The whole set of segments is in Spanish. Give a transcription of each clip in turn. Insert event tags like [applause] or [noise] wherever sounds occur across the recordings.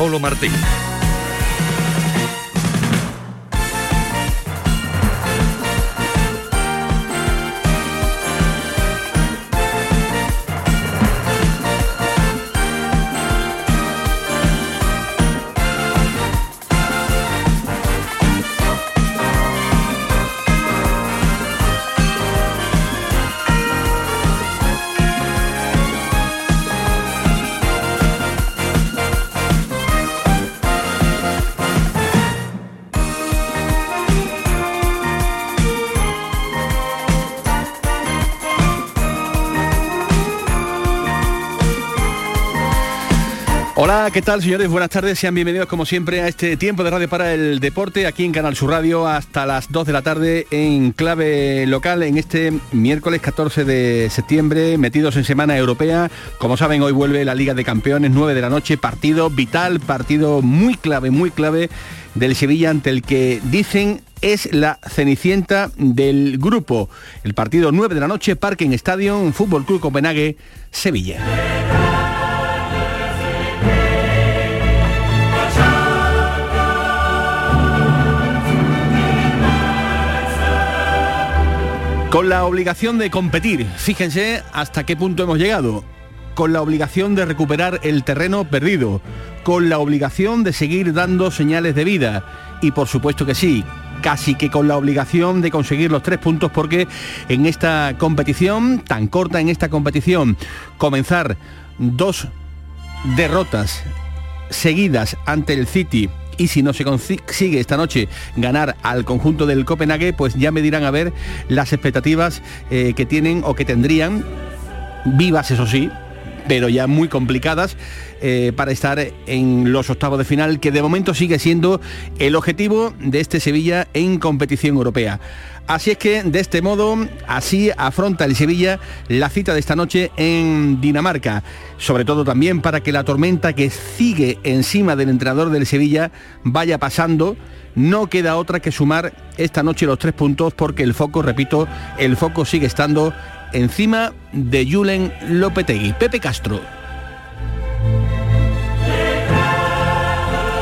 Manolo Martín. ¿Qué tal señores? Buenas tardes, sean bienvenidos como siempre a este tiempo de radio para el deporte aquí en Canal Sur Radio hasta las 2 de la tarde en clave local en este miércoles 14 de septiembre, metidos en Semana Europea. Como saben, hoy vuelve la Liga de Campeones, 9 de la noche, partido vital, partido muy clave, muy clave del Sevilla ante el que dicen es la cenicienta del grupo. El partido 9 de la noche, Parking Stadium, Fútbol Club Copenhague, Sevilla. Con la obligación de competir, fíjense hasta qué punto hemos llegado, con la obligación de recuperar el terreno perdido, con la obligación de seguir dando señales de vida. Y por supuesto que sí, casi que con la obligación de conseguir los tres puntos porque en esta competición, tan corta en esta competición, comenzar dos derrotas seguidas ante el City y si no se consigue esta noche ganar al conjunto del Copenhague, pues ya me dirán a ver las expectativas eh, que tienen o que tendrían, vivas eso sí, pero ya muy complicadas eh, para estar en los octavos de final, que de momento sigue siendo el objetivo de este Sevilla en competición europea. Así es que de este modo, así afronta el Sevilla la cita de esta noche en Dinamarca. Sobre todo también para que la tormenta que sigue encima del entrenador del Sevilla vaya pasando. No queda otra que sumar esta noche los tres puntos porque el foco, repito, el foco sigue estando encima de Julen Lopetegui. Pepe Castro.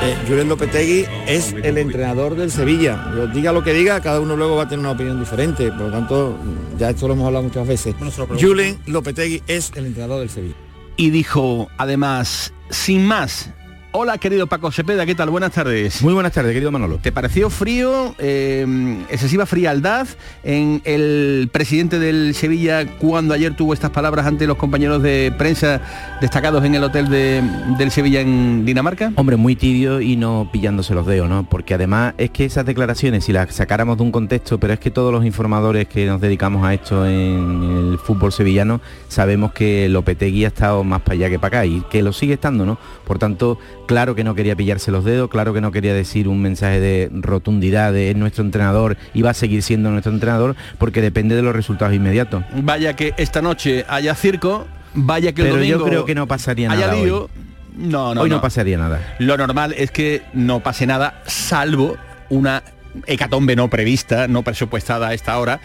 Eh, Julen Lopetegui es el entrenador del Sevilla. Yo diga lo que diga, cada uno luego va a tener una opinión diferente. Por lo tanto, ya esto lo hemos hablado muchas veces. Julen Lopetegui es el entrenador del Sevilla. Y dijo, además, sin más, Hola, querido Paco Sepeda, ¿qué tal? Buenas tardes. Muy buenas tardes, querido Manolo. ¿Te pareció frío, eh, excesiva frialdad en el presidente del Sevilla cuando ayer tuvo estas palabras ante los compañeros de prensa destacados en el hotel de, del Sevilla en Dinamarca? Hombre, muy tibio y no pillándose los dedos, ¿no? Porque además es que esas declaraciones, si las sacáramos de un contexto, pero es que todos los informadores que nos dedicamos a esto en el fútbol sevillano, sabemos que Lopetegui ha estado más para allá que para acá y que lo sigue estando, ¿no? Por tanto, Claro que no quería pillarse los dedos, claro que no quería decir un mensaje de rotundidad de es nuestro entrenador y va a seguir siendo nuestro entrenador porque depende de los resultados inmediatos. Vaya que esta noche haya circo, vaya que el Pero domingo yo creo que no pasaría nada haya lío. hoy. No, no, hoy no. pasaría nada. Lo normal es que no pase nada, salvo una hecatombe no prevista, no presupuestada a esta hora,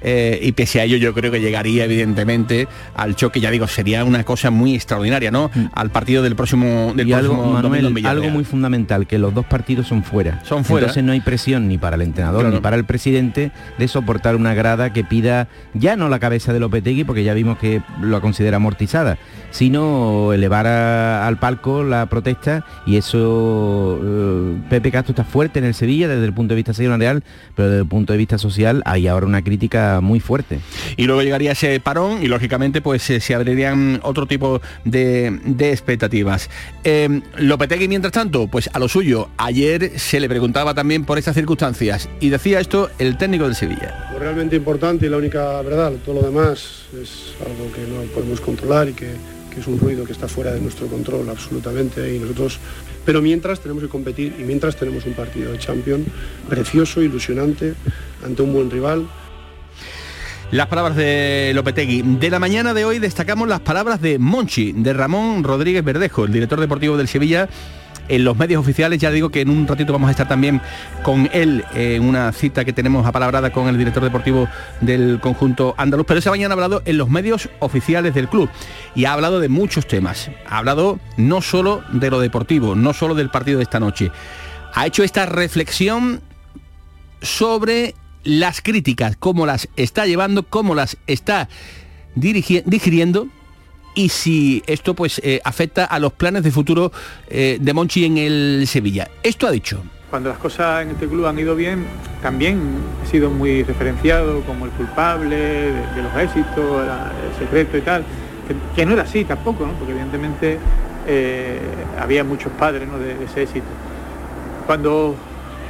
eh, y pese a ello yo creo que llegaría evidentemente al choque, ya digo, sería una cosa muy extraordinaria, ¿no? Al partido del próximo del Mm. y algo, próximo Manuel, Villarreal. algo muy fundamental, que los dos partidos son fuera. Son fuera. Entonces no hay presión ni para el entrenador Claro. ni para el presidente de soportar una grada que pida ya no la cabeza de Lopetegui, porque ya vimos que lo considera amortizada, sino elevar a- al palco la protesta y eso eh, Pepe Castro está fuerte en el Sevilla desde el punto de vista seccional, pero desde el punto de vista social hay ahora una crítica muy fuerte. y luego llegaría ese parón y lógicamente pues eh, se abrirían otro tipo de, de expectativas. Eh, Lopetegui, mientras tanto, pues a lo suyo, ayer se le preguntaba también por estas circunstancias y decía esto el técnico del Sevilla. Lo realmente importante y la única verdad, todo lo demás es algo que no podemos controlar y que, es un ruido que está fuera de nuestro control absolutamente y nosotros pero mientras tenemos que competir y mientras tenemos un partido de Champions precioso, ilusionante, ante un buen rival, Las palabras de Lopetegui. De la mañana de hoy destacamos las palabras de Monchi, de Ramón Rodríguez Verdejo, el director deportivo del Sevilla, en los medios oficiales. Ya digo que en un ratito vamos a estar también con él en una cita que tenemos apalabrada con el director deportivo del conjunto andaluz. Pero esa mañana ha hablado en los medios oficiales del club y ha hablado de muchos temas. Ha hablado no solo de lo deportivo, no solo del partido de esta noche. Ha hecho esta reflexión sobre las críticas, cómo las está llevando, cómo las está digiriendo y si esto pues eh, afecta a los planes de futuro eh, de Monchi en el Sevilla. Esto ha dicho. Cuando las cosas en este club han ido bien, también he sido muy referenciado como el culpable de, los éxitos, el secreto y tal, que, no era así tampoco, porque evidentemente eh, había muchos padres de, ese éxito. Cuando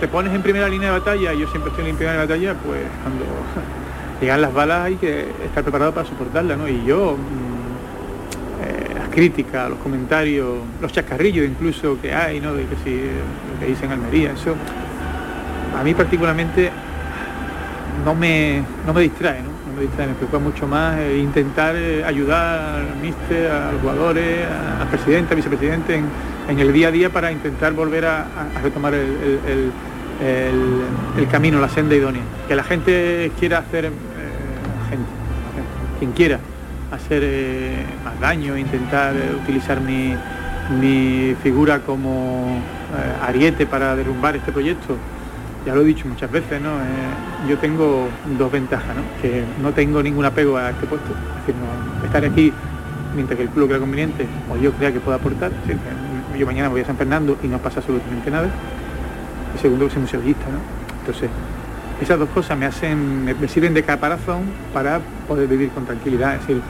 te pones en primera línea de batalla, yo siempre estoy en primera línea de batalla, pues cuando [laughs] llegan las balas hay que estar preparado para soportarlas, ¿no? Y yo mm, críticas, los comentarios, los chascarrillos incluso que hay, ¿no? De que si lo que dicen Almería, eso a mí particularmente no me, no me distrae, ¿no? me distrae, me preocupa mucho más eh, intentar eh, ayudar al míster, a los jugadores, al presidente, al vicepresidente en, el día a día para intentar volver a, retomar el, camino, la senda idónea. Que la gente quiera hacer, eh, gente, quien quiera, hacer eh, más daño, intentar eh, utilizar mi, figura como eh, ariete para derrumbar este proyecto. Ya lo he dicho muchas veces, ¿no? yo tengo dos ventajas, ¿no? que no tengo ningún apego a este puesto, es decir, estar aquí mientras que el club crea conveniente o yo crea que pueda aportar, yo mañana voy a San Fernando y no pasa absolutamente nada. Y segundo, que soy muy sevillista, ¿no? Entonces, esas dos cosas me hacen, me, sirven de caparazón para poder vivir con tranquilidad. Es decir,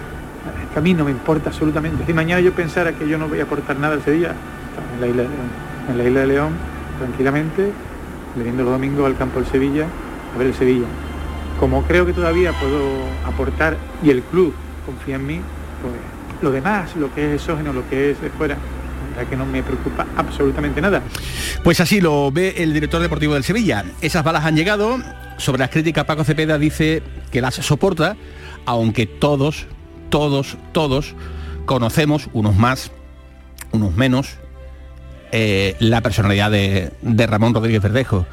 que a mí no me importa absolutamente. Si mañana yo pensara que yo no voy a aportar nada al Sevilla, en la isla de León, en la isla de León, tranquilamente, viniendo los domingos al campo del Sevilla, a ver el Sevilla. Como creo que todavía puedo aportar y el club confía en mí, pues lo demás, lo que es exógeno, lo que es de fuera, que no me preocupa absolutamente nada. Pues así lo ve el director deportivo del Sevilla. Esas balas han llegado. Sobre las críticas, Paco Cepeda dice que las soporta, aunque todos, todos, todos conocemos, unos más, unos menos, eh, la personalidad de, Ramón Rodríguez Verdejo.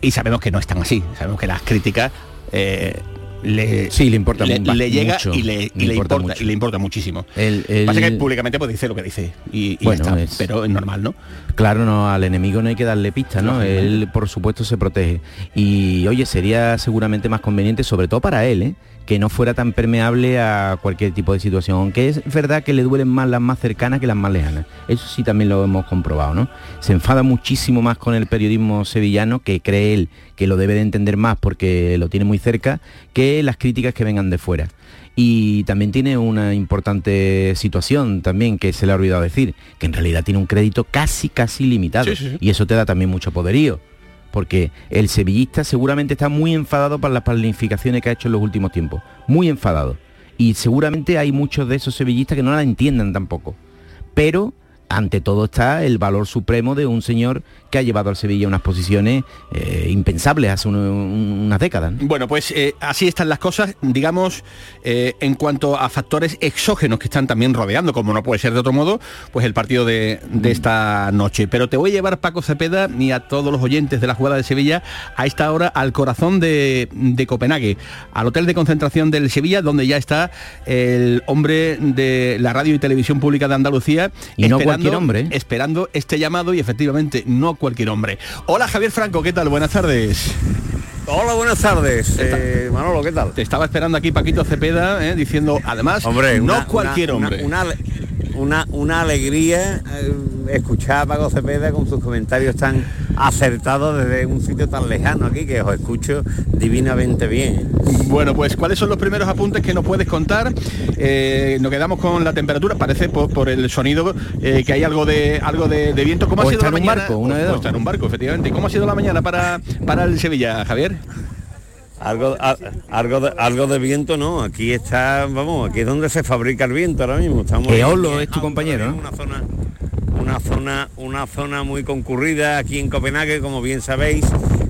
Y sabemos que no están así. Sabemos que las críticas eh, le, sí, le importa le, le llega y, le, importa, y le importa muchísimo. El, Pasa que públicamente pues dice lo que dice y, bueno, pero es normal, ¿no? Claro, no, al enemigo no hay que darle pista, ¿no? Él por supuesto se protege. Y oye, sería seguramente más conveniente, sobre todo para él, ¿eh? Que no fuera tan permeable a cualquier tipo de situación, aunque es verdad que le duelen más las más cercanas que las más lejanas. Eso sí también lo hemos comprobado, ¿no? Se enfada muchísimo más con el periodismo sevillano, que cree él que lo debe de entender más porque lo tiene muy cerca, que las críticas que vengan de fuera. Y también tiene una importante situación también que se le ha olvidado decir, que en realidad tiene un crédito casi, casi limitado. Y eso te da también mucho poderío porque el sevillista seguramente está muy enfadado por las planificaciones que ha hecho en los últimos tiempos, muy enfadado. Y seguramente hay muchos de esos sevillistas que no la entiendan tampoco. Pero ante todo está el valor supremo de un señor que ha llevado al Sevilla unas posiciones eh, impensables hace unas décadas. Bueno, pues eh, así están las cosas, digamos, eh, en cuanto a factores exógenos que están también rodeando, como no puede ser de otro modo, pues el partido de, esta noche. Pero te voy a llevar, Paco Cepeda, ni a todos los oyentes de la jugada de Sevilla, a esta hora al corazón de, Copenhague, al hotel de concentración del Sevilla, donde ya está el hombre de la radio y televisión pública de Andalucía. Y no cualquier hombre. Esperando este llamado y efectivamente no cualquier hombre. Hola Javier Franco, ¿qué tal? Buenas tardes. Hola, buenas tardes. Eh, Manolo, ¿qué tal? Te estaba esperando aquí Paquito Cepeda, eh, diciendo, además, hombre, no cualquier hombre. Una, una, alegría eh, escuchar a Paco Cepeda con sus comentarios tan acertados desde un sitio tan lejano aquí, que os escucho divinamente bien. Bueno, pues ¿cuáles son los primeros apuntes que nos puedes contar? nos quedamos con la temperatura, parece por, el sonido que hay algo de algo de, viento. ¿Cómo ha sido la en mañana? Un barco, una de está en un barco, efectivamente. ¿Cómo ha sido la mañana para, para el Sevilla, Javier? Algo, algo, de, algo de viento no, aquí está, vamos, aquí es donde se fabrica el viento ahora mismo. Estamos Eolo es tu compañero, Una zona, una zona, una zona muy concurrida aquí en Copenhague, como bien sabéis,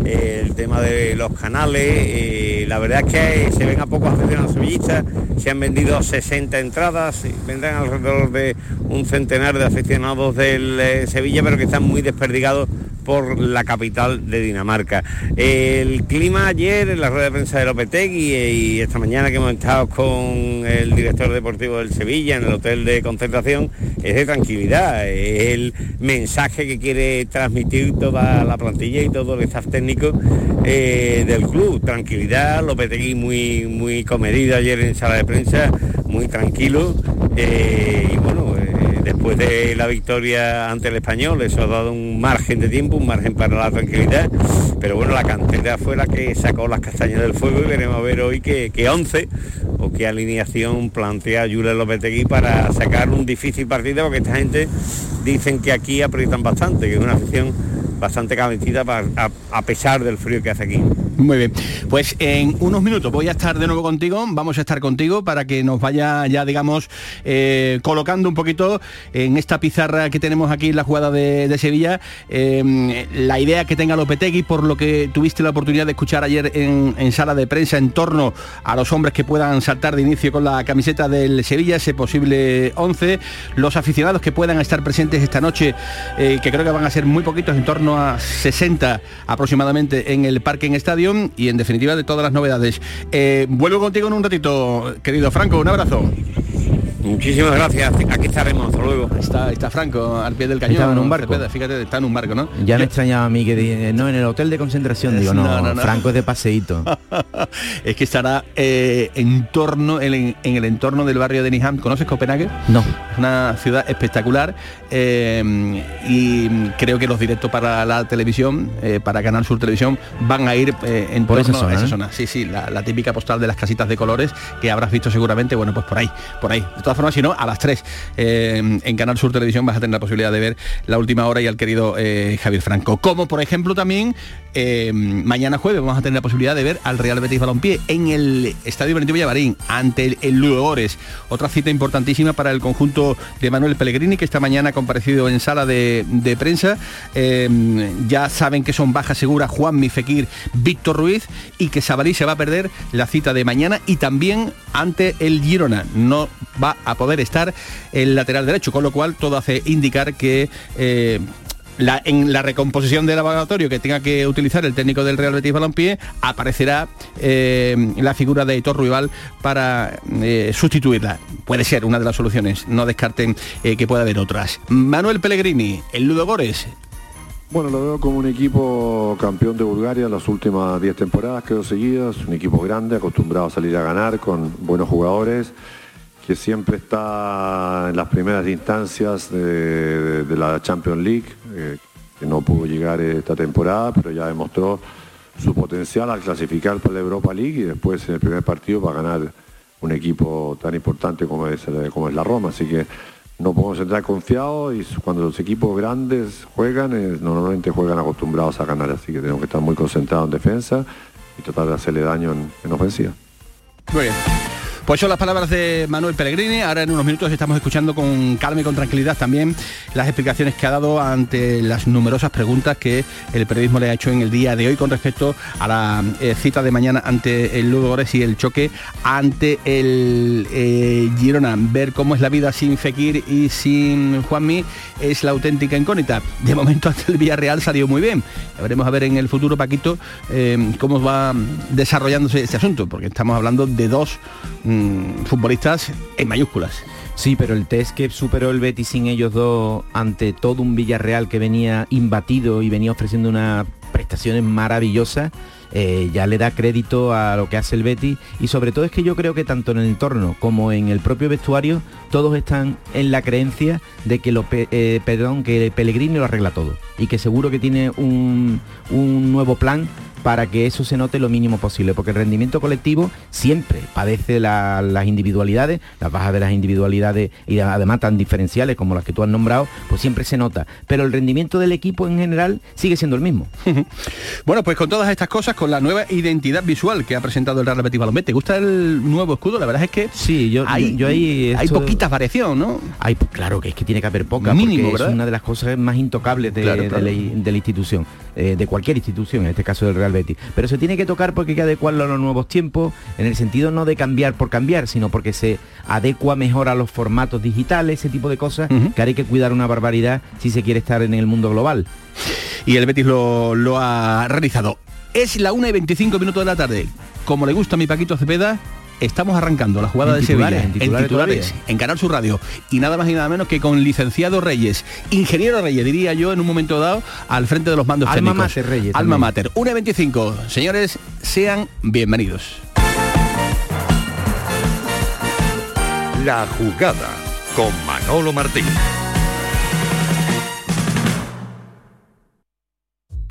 el tema de los canales, eh, la verdad es que se ven a pocos aficionados sevillistas, se han vendido 60 entradas, vendrán alrededor de un centenar de aficionados del eh, Sevilla, pero que están muy desperdigados por la capital de Dinamarca. El clima ayer en la rueda de prensa de Lopetegui y esta mañana que hemos estado con el director deportivo del Sevilla en el hotel de concentración es de tranquilidad, es el mensaje que quiere transmitir toda la plantilla y todo el staff técnico eh, del club. Tranquilidad, Lopetegui muy, muy comedido ayer en sala de prensa, muy tranquilo eh, y bueno, eh, después de la victoria ante el español, eso ha dado un margen de tiempo, un margen para la tranquilidad, pero bueno, la cantera fue la que sacó las castañas del fuego y veremos a ver hoy que, que 11 o qué alineación plantea Jules Lopetegui para sacar un difícil partido, porque esta gente dicen que aquí aprietan bastante, que es una afición bastante calentita a pesar del frío que hace aquí. Muy bien, pues en unos minutos voy a estar de nuevo contigo, vamos a estar contigo para que nos vaya ya, digamos, eh, colocando un poquito en esta pizarra que tenemos aquí en la jugada de, Sevilla, em, la idea que tenga Lopetegui, por lo que tuviste la oportunidad de escuchar ayer en, sala de prensa en torno a los hombres que puedan saltar de inicio con la camiseta del Sevilla, ese posible 11, los aficionados que puedan estar presentes esta noche, eh, que creo que van a ser muy poquitos, en torno a 60 aproximadamente en el Parque en Estadio, y en definitiva de todas las novedades. Eh, vuelvo contigo en un ratito, querido Franco, un abrazo. Muchísimas gracias, aquí estaremos, hasta luego. Está, está Franco al pie del cañón. Estaba en un barco. Fíjate, está en un barco, ¿no? Ya me extrañaba a mí que dije, no, en el hotel de concentración, digo, [laughs] no, Franco es de paseíto. [laughs] es que estará eh, en torno, en, el entorno del barrio de Niham. ¿Conoces Copenhague? No. Es una ciudad espectacular eh, y creo que los directos para la televisión, eh, para Canal Sur Televisión, van a ir en por esa zona. esa zona. Sí, sí, la, la, típica postal de las casitas de colores que habrás visto seguramente, bueno, pues por ahí, por ahí si no, a las 3 eh, en Canal Sur Televisión vas a tener la posibilidad de ver la última hora y al querido eh, Javier Franco. Como por ejemplo también eh, mañana jueves vamos a tener la posibilidad de ver al Real Betis Balompié en el Estadio Benito Villavarín ante el, el. Otra cita importantísima para el conjunto de Manuel Pellegrini que esta mañana ha comparecido en sala de, prensa. ya saben que son bajas seguras Juan Mifekir, Víctor Ruiz y que Sabalí se va a perder la cita de mañana y también ante el Girona. No va a poder estar el lateral derecho, con lo cual todo hace indicar que eh, en la recomposición del laboratorio que tenga que utilizar el técnico del Real Betis Balompié aparecerá eh, la figura de Hitor Rival para eh, sustituirla. Puede ser una de las soluciones, no descarten que pueda haber otras. Manuel Pellegrini, el Ludo Gores. Bueno, lo veo como un equipo campeón de Bulgaria las últimas 10 temporadas, creo seguidas, un equipo grande, acostumbrado a salir a ganar con buenos jugadores que siempre está en las primeras instancias de, la Champions League, eh, que no pudo llegar esta temporada, pero ya demostró su potencial al clasificar para la Europa League y después en el primer partido va a ganar un equipo tan importante como es, como es la Roma. Así que no podemos entrar confiados y cuando los equipos grandes juegan, eh, normalmente juegan acostumbrados a ganar, así que tenemos que estar muy concentrados en defensa y tratar de hacerle daño en, en ofensiva. Pues son las palabras de Manuel Pellegrini. Ahora en unos minutos estamos escuchando con calma y con tranquilidad también las explicaciones que ha dado ante las numerosas preguntas que el periodismo le ha hecho en el día de hoy con respecto a la eh, cita de mañana ante el Ludo Gores y el choque ante el eh, Girona. Ver cómo es la vida sin Fekir y sin Juanmi es la auténtica incógnita. De momento [laughs] ante el Villarreal salió muy bien. Ya veremos a ver en el futuro, Paquito, eh, cómo va desarrollándose este asunto, porque estamos hablando de dos Mm, futbolistas en mayúsculas. Sí, pero el test que superó el Betis sin ellos dos ante todo un Villarreal que venía imbatido y venía ofreciendo unas prestaciones maravillosas, eh, ya le da crédito a lo que hace el Betis y sobre todo es que yo creo que tanto en el entorno como en el propio vestuario todos están en la creencia de que lo eh, perdón que Pellegrini lo arregla todo y que seguro que tiene un, un nuevo plan para que eso se note lo mínimo posible, porque el rendimiento colectivo siempre padece las individualidades, las bajas de las individualidades y además tan diferenciales como las que tú has nombrado, pues siempre se nota, pero el rendimiento del equipo en general sigue siendo el mismo. [laughs] bueno, pues con todas estas cosas, con la nueva identidad visual que ha presentado el Real Betis Balompié. ¿Te gusta el nuevo escudo? La verdad es que sí, yo, hay, yo, hay poquita variación, ¿no? Hay, claro que es que tiene que haber poca, Mínimo, porque es una de las cosas más intocables de, la, institución, eh, de cualquier institución, en este caso del Real Betis. Pero se tiene que tocar porque hay que adecuarlo a los nuevos tiempos, en el sentido no de cambiar por cambiar, sino porque se adecua mejor a los formatos digitales, ese tipo de cosas, que hay que cuidar una barbaridad si se quiere estar en el mundo global. Y el Betis lo, lo ha realizado. Es la 1 y 25 minutos de la tarde. Como le gusta a mi Paquito Cepeda, estamos arrancando la jugada de Sevilla en titulares, en, Canal Sur Radio y nada más y nada menos que con licenciado Reyes, ingeniero Reyes, diría yo en un momento dado, al frente de los mandos Alma técnicos. Mater Reyes. Alma Mater. 1 y 25. Señores, sean bienvenidos. La jugada con Manolo Martín.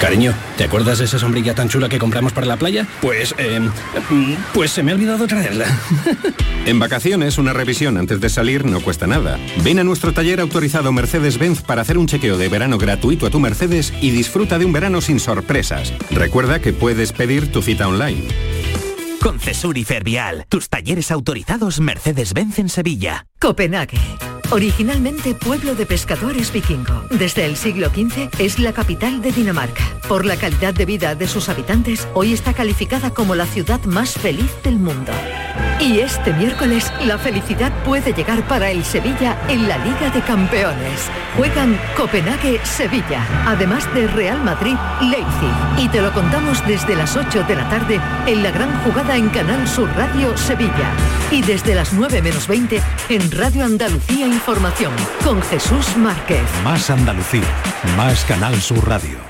Cariño, ¿te acuerdas de esa sombrilla tan chula que compramos para la playa? Pues, eh, pues se me ha olvidado traerla. [laughs] en vacaciones, una revisión antes de salir no cuesta nada. Ven a nuestro taller autorizado Mercedes-Benz para hacer un chequeo de verano gratuito a tu Mercedes y disfruta de un verano sin sorpresas. Recuerda que puedes pedir tu cita online. Con Cesur y Fervial, tus talleres autorizados Mercedes-Benz en Sevilla. Copenhague. Originalmente pueblo de pescadores vikingo, desde el siglo XV es la capital de Dinamarca. Por la calidad de vida de sus habitantes, hoy está calificada como la ciudad más feliz del mundo. Y este miércoles la felicidad puede llegar para el Sevilla en la Liga de Campeones. Juegan Copenhague-Sevilla, además de Real Madrid-Leipzig. Y te lo contamos desde las 8 de la tarde en la gran jugada en Canal Sur Radio Sevilla. Y desde las 9 menos 20 en Radio Andalucía Información con Jesús Márquez. Más Andalucía, más Canal Sur Radio.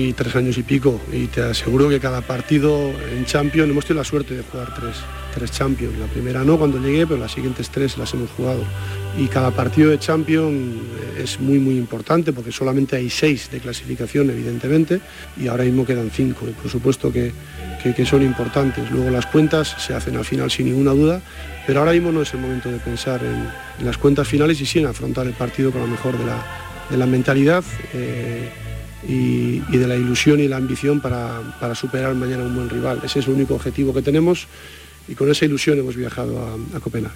Aquí tres años y pico y te aseguro que cada partido en Champions hemos tenido la suerte de jugar tres, tres Champions. La primera no cuando llegué, pero las siguientes tres las hemos jugado. Y cada partido de Champions es muy muy importante porque solamente hay seis de clasificación, evidentemente, y ahora mismo quedan cinco. Y por supuesto que, que, son importantes. Luego las cuentas se hacen al final sin ninguna duda, pero ahora mismo no es el momento de pensar en, las cuentas finales y sí en afrontar el partido con lo mejor de la, de la mentalidad. Eh, y, de la ilusión y la ambición para, superar mañana un buen rival. Ese es el único objetivo que tenemos y con esa ilusión hemos viajado a, Copenhague.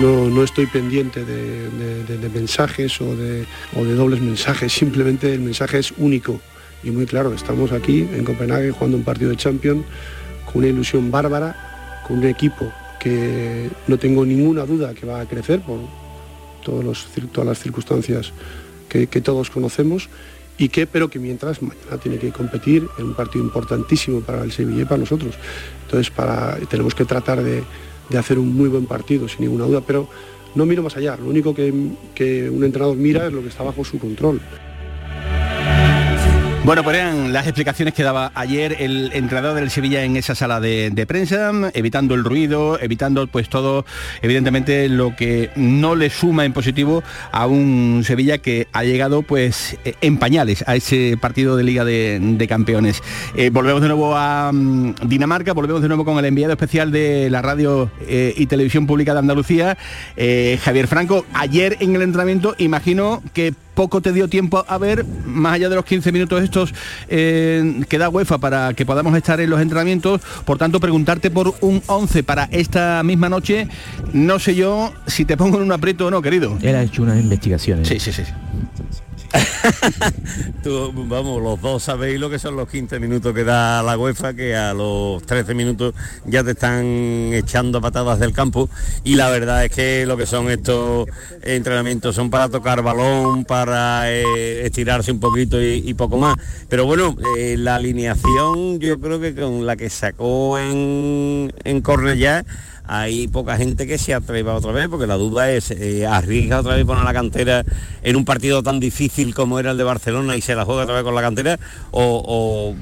No, estoy pendiente de, mensajes o de, o de, dobles mensajes, [laughs] simplemente el mensaje es único y muy claro. Estamos aquí en Copenhague jugando un partido de Champions con una ilusión bárbara, con un equipo que no tengo ninguna duda que va a crecer por, todos los, todas las circunstancias que, todos conocemos y que, pero que mientras mañana tiene que competir en un partido importantísimo para el Sevilla y para nosotros. Entonces para, tenemos que tratar de, hacer un muy buen partido, sin ninguna duda, pero no miro más allá. Lo único que, que un entrenador mira es lo que está bajo su control. Bueno, pues eran las explicaciones que daba ayer el entrenador del Sevilla en esa sala de, prensa, evitando el ruido, evitando pues todo, evidentemente, lo que no le suma en positivo a un Sevilla que ha llegado pues en pañales a ese partido de Liga de, Campeones. Eh, volvemos de nuevo a mm, Dinamarca, volvemos de nuevo con el enviado especial de la radio eh, y televisión pública de Andalucía, eh, Javier Franco. Ayer en el entrenamiento, imagino que poco te dio tiempo a ver, más allá de los 15 minutos estos eh, que da UEFA para que podamos estar en los entrenamientos, por tanto preguntarte por un 11 para esta misma noche, no sé yo si te pongo en un aprieto o no, querido. Él ha hecho unas investigaciones. Sí, sí, sí. [laughs] vamos, los dos sabéis lo que son los 15 minutos que da la UEFA, que a los 13 minutos ya te están echando patadas del campo y la verdad es que lo que son estos entrenamientos son para tocar balón, para eh, estirarse un poquito y, poco más. Pero bueno, eh, la alineación yo creo que con la que sacó en, en Cornellá hay poca gente que se atreva otra vez, porque la duda es, eh, arriesga otra vez poner la cantera en un partido tan difícil como era el de Barcelona y se la juega otra vez con la cantera, o,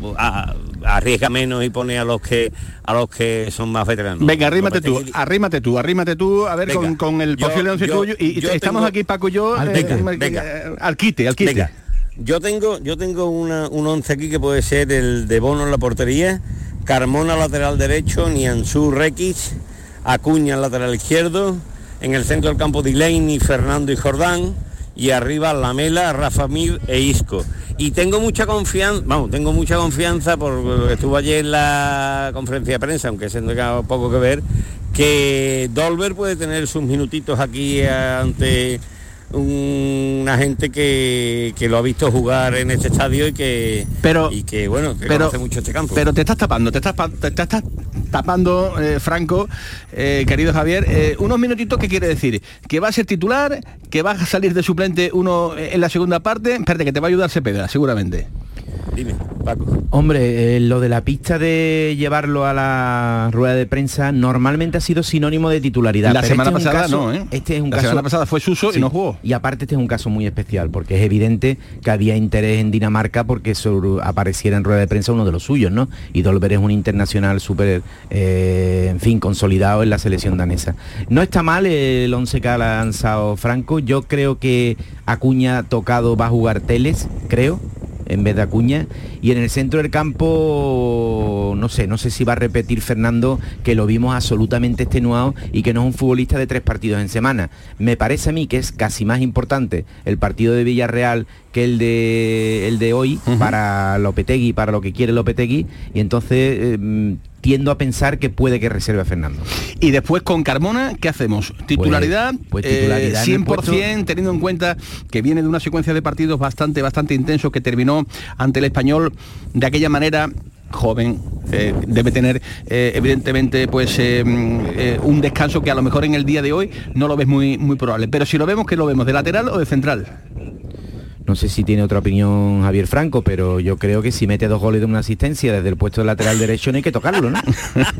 arriesga menos y pone a los que a los que son más veteranos. Venga, arrímate tú, arrímate tú, arrímate tú, a ver con, el posible once tuyo. Y, estamos aquí, Paco y yo, al, eh, al quite, al quite. Yo tengo, yo tengo una, un once aquí que puede ser el de Bono en la portería, Carmona lateral derecho, Nianzú Requis, Acuña en lateral izquierdo, en el centro del campo Delaney, Fernando y Jordán, y arriba Lamela, Rafa Mir e Isco. Y tengo mucha confianza, vamos, tengo mucha confianza porque estuvo ayer en la conferencia de prensa, aunque se tenga poco que ver, que Dolber puede tener sus minutitos aquí ante una gente que, lo ha visto jugar en este estadio y que pero y que bueno que pero, conoce mucho este campo. pero te estás tapando te estás, te estás tapando eh, Franco eh, querido Javier. Eh, unos minutitos qué quiere decir que va a ser titular que va a salir de suplente uno en la segunda parte. Espérate que te va a ayudar Cepeda seguramente Dime, Paco. Hombre, eh, lo de la pista de llevarlo a la rueda de prensa normalmente ha sido sinónimo de titularidad. La semana este pasada no, ¿eh? Este es un la caso... semana pasada fue Suso y no jugó. Y aparte este es un caso muy especial porque es evidente que había interés en Dinamarca porque apareciera en rueda de prensa uno de los suyos, ¿no? Y Dolber es un internacional súper, eh, en fin, consolidado en la selección danesa. No está mal el 11 que ha lanzado Franco. Yo creo que Acuña tocado va a jugar Teles, creo en vez de Acuña. Y en el centro del campo, no sé, no sé si va a repetir Fernando, que lo vimos absolutamente extenuado y que no es un futbolista de tres partidos en semana. Me parece a mí que es casi más importante el partido de Villarreal que el de, el de hoy para Lopetegui, para lo que quiere Lopetegui. Y entonces eh, tiendo a pensar que puede que reserve a Fernando. Y después con Carmona, ¿qué hacemos? Titularidad, pues, pues titularidad 100%, eh, teniendo en cuenta que viene de una secuencia de partidos bastante, bastante intensos que terminó ante el español de aquella manera joven eh, debe tener eh, evidentemente pues un descanso que a lo mejor en el día de hoy no lo ves muy muy probable pero si lo vemos que lo vemos de lateral o de central no sé si tiene otra opinión Javier Franco, pero yo creo que si mete dos goles de una asistencia desde el puesto de lateral derecho no hay que tocarlo, ¿no?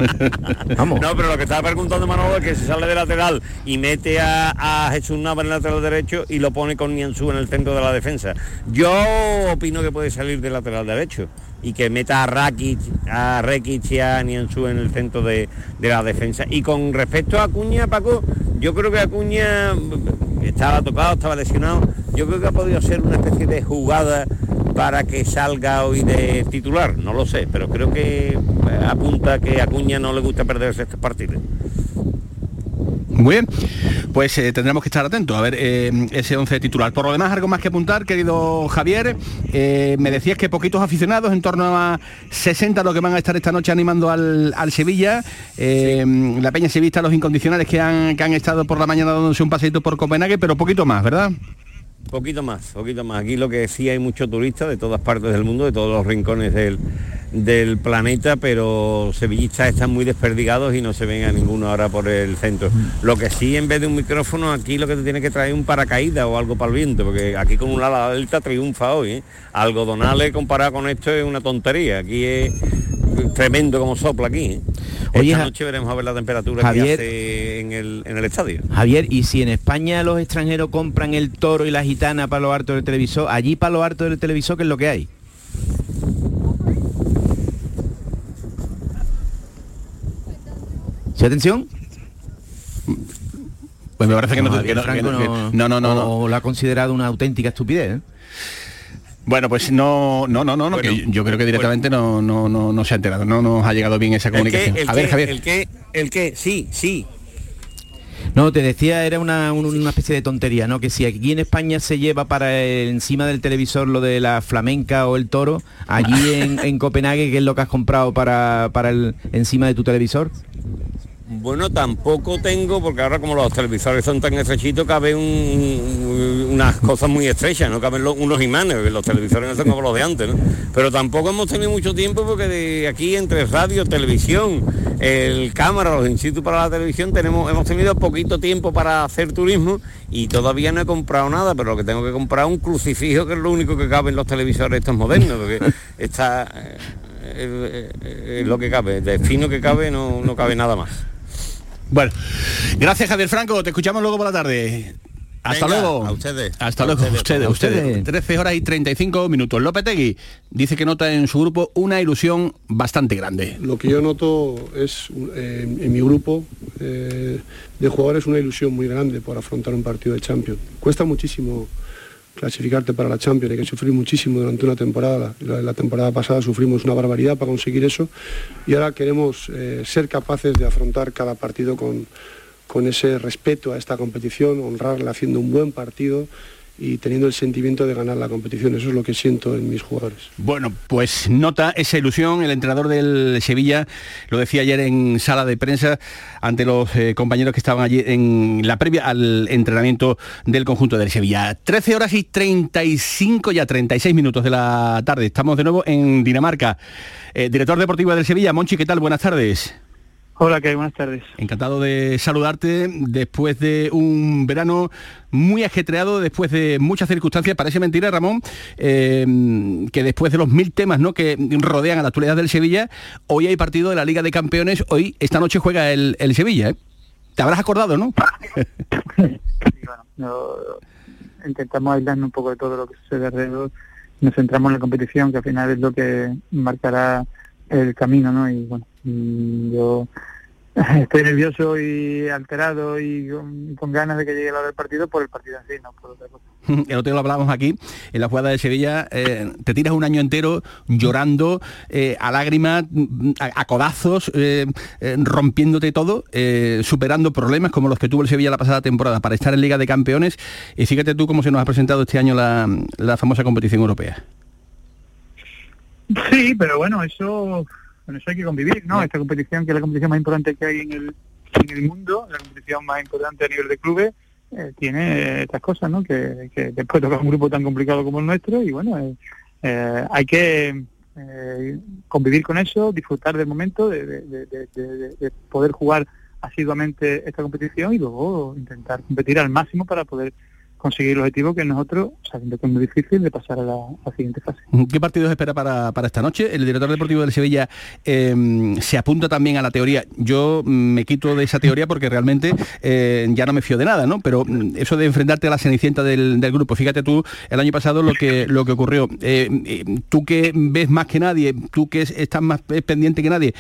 [laughs] Vamos. No, pero lo que estaba preguntando Manolo es que si sale de lateral y mete a, Jesús Nava en el lateral derecho y lo pone con Nianzú en el centro de la defensa. Yo opino que puede salir del lateral derecho y que meta a Rakic, a Rekic y a Nianzú en el centro de, de, la defensa. Y con respecto a Acuña, Paco, yo creo que Acuña estaba tocado, estaba lesionado, yo creo que ha podido ser una especie de jugada para que salga hoy de titular, no lo sé, pero creo que eh, apunta que a Acuña no le gusta perderse estos partidos. Muy bien, pues eh, tendremos que estar atentos a ver eh, ese 11 titular. Por lo demás, algo más que apuntar, querido Javier. me decías que poquitos aficionados, en torno a 60 los que van a estar esta noche animando al, Sevilla. La Peña Sevista, los incondicionales que han, que han estado por la mañana dándose un paseito por Copenhague, pero poquito más, ¿verdad? Poquito más, poquito más. Aquí lo que sí hay muchos turistas de todas partes del mundo, de todos los rincones del, del planeta, pero sevillistas están muy desperdigados y no se ven a ninguno ahora por el centro. Lo que sí, en vez de un micrófono, aquí lo que te tiene que traer es un paracaídas o algo para el viento, porque aquí con un ala delta triunfa hoy. ¿eh? Algodonales comparado con esto es una tontería. Aquí es tremendo como sopla aquí. ¿eh? Esta noche veremos a ver la temperatura que hace en el, en el estadio. Javier, y si en España los extranjeros compran el toro y la gitana para lo harto del televisor, allí para lo harto del televisor, ¿qué es lo que hay? ¿Sí, atención? Pues me parece que no, No, que no, Franco que no- que- no- no, no. O ha considerado una auténtica estupidez. ¿eh? Bueno, pues no, no, no, no, no, que yo creo que directamente no, no, no, no se ha enterado, no nos ha llegado bien esa comunicación. el a ver, que, Javier. el que, el que, sí, sí. No, te decía, era una, un- una especie de tontería, ¿no? Que si aquí en España se lleva para el- encima del televisor lo de la flamenca o el toro, allí en, en Copenhague, ¿qué es lo que has comprado para, para el encima de tu televisor? Bueno, tampoco tengo, porque ahora como los televisores son tan estrechitos, caben un- unas cosas muy estrechas, no caben los- unos imanes, los televisores no son como los de antes, ¿no? Pero tampoco hemos tenido mucho tiempo porque de aquí entre radio, televisión, el cámara, los institutos para la televisión, tenemos, hemos tenido poquito tiempo para hacer turismo y todavía no he comprado nada, pero lo que tengo que comprar es un crucifijo, que es lo único que cabe en los televisores estos modernos, porque está... eh, eh, eh, lo que cabe, de fino que cabe no, no cabe nada más. Bueno, gracias Javier Franco, te escuchamos luego por la tarde. Hasta Venga, luego. a ustedes. Hasta A luego. ustedes, Ustedes, a ustedes. ustedes. 13 horas y 35 minutos. Lopetegui dice que nota en su grupo una ilusión bastante grande. Lo que yo noto es eh, en mi grupo eh, de jugadores una ilusión muy grande por afrontar un partido de Champions. Cuesta muchísimo clasificarte para la Champions, hay que sufrir muchísimo durante una temporada. La, temporada pasada sufrimos una barbaridad para conseguir eso y ahora queremos eh, ser capaces de afrontar cada partido con, con ese respeto a esta competición, honrarla haciendo un buen partido y teniendo el sentimiento de ganar la competición. Eso es lo que siento en mis jugadores. Bueno, pues nota esa ilusión. El entrenador del Sevilla lo decía ayer en sala de prensa ante los eh, compañeros que estaban allí en la previa al entrenamiento del conjunto del Sevilla. 13 horas y 35 ya 36 minutos de la tarde. Estamos de nuevo en Dinamarca. Eh, director deportivo del Sevilla, Monchi, ¿qué tal? Buenas tardes. Hola, ¿qué? Buenas tardes. Encantado de saludarte después de un verano muy ajetreado, después de muchas circunstancias. Parece mentira, Ramón, eh, que después de los mil temas ¿no? que rodean a la actualidad del Sevilla, hoy hay partido de la Liga de Campeones, hoy, esta noche juega el, el Sevilla. ¿eh? Te habrás acordado, ¿no? [laughs] No, intentamos aislarnos un poco de todo lo que sucede alrededor. Nos centramos en la competición, que al final es lo que marcará el camino, ¿no? Y bueno, yo [laughs] estoy nervioso y alterado y con, con ganas de que llegue la hora del partido por el partido en sí, no por otra cosa. El otro día lo hablábamos aquí, en la jugada de Sevilla, eh, te tiras un año entero llorando eh, a lágrimas, a, a codazos, eh, eh, rompiéndote todo, eh, superando problemas como los que tuvo el Sevilla la pasada temporada para estar en Liga de Campeones. Y fíjate tú cómo se nos ha presentado este año la, la famosa competición europea. Sí, pero bueno, eso, con eso hay que convivir, ¿no? Esta competición, que es la competición más importante que hay en el, en el mundo, la competición más importante a nivel de clubes, eh, tiene estas cosas, ¿no? Que, que después toca un grupo tan complicado como el nuestro y bueno, eh, eh, hay que eh, convivir con eso, disfrutar del momento, de, de- de- de- de- de poder jugar asiduamente esta competición y luego intentar competir al máximo para poder conseguir el objetivo que nosotros, sabiendo que es muy difícil, de pasar a la, siguiente fase. ¿Qué partidos espera para, para esta noche? El director deportivo del Sevilla eh, se apunta también a la teoría. Yo mm, me quito de esa teoría porque realmente eh, ya no me fío de nada, ¿no? Pero mm, eso de enfrentarte a la cenicienta del, del grupo, fíjate tú el año pasado lo que, lo que ocurrió. Eh, eh, tú que ves más que nadie, tú que es- estás más pendiente que nadie,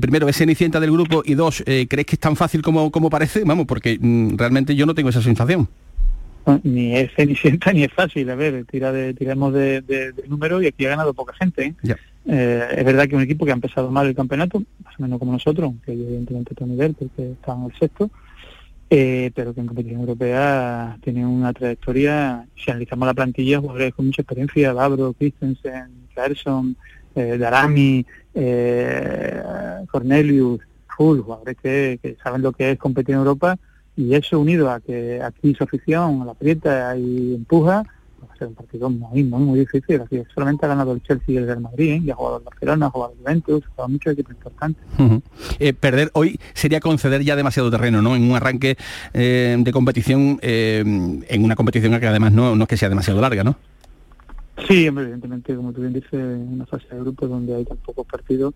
primero, ¿es cenicienta del grupo? Y dos, ¿crees que es tan fácil como, como parece? Vamos, porque mm, realmente yo no tengo esa sensación. Ni es [laughs] cenicienta ni es fácil. A ver, tira de, tiramos de, de, de número y aquí ha ganado poca gente. ¿eh? Eh, es verdad que un equipo que ha empezado mal el campeonato, más o menos como nosotros, aunque evidentemente otro nivel porque está en el sexto, eh, pero que en competición europea tiene una trayectoria, si analizamos la plantilla, jugadores con mucha experiencia, Babro, Christensen, Clarkson, eh, Darami, eh, Cornelius, Full, jugadores que, que saben lo que es competir en Europa y eso unido a que aquí su afición la aprieta y empuja, va a ser un partido muy, muy, muy difícil. Así solamente ha ganado el Chelsea y el Real Madrid, ¿eh? y ha jugado el Barcelona, ha jugado el Juventus, ha jugado muchos equipos importantes. Eh, perder hoy sería conceder ya demasiado terreno, ¿no? En un arranque eh, de competición, eh, en una competición que además no, no es que sea demasiado larga, ¿no? Sí, evidentemente, como tú bien dices, en una fase de grupo donde hay tan pocos partidos,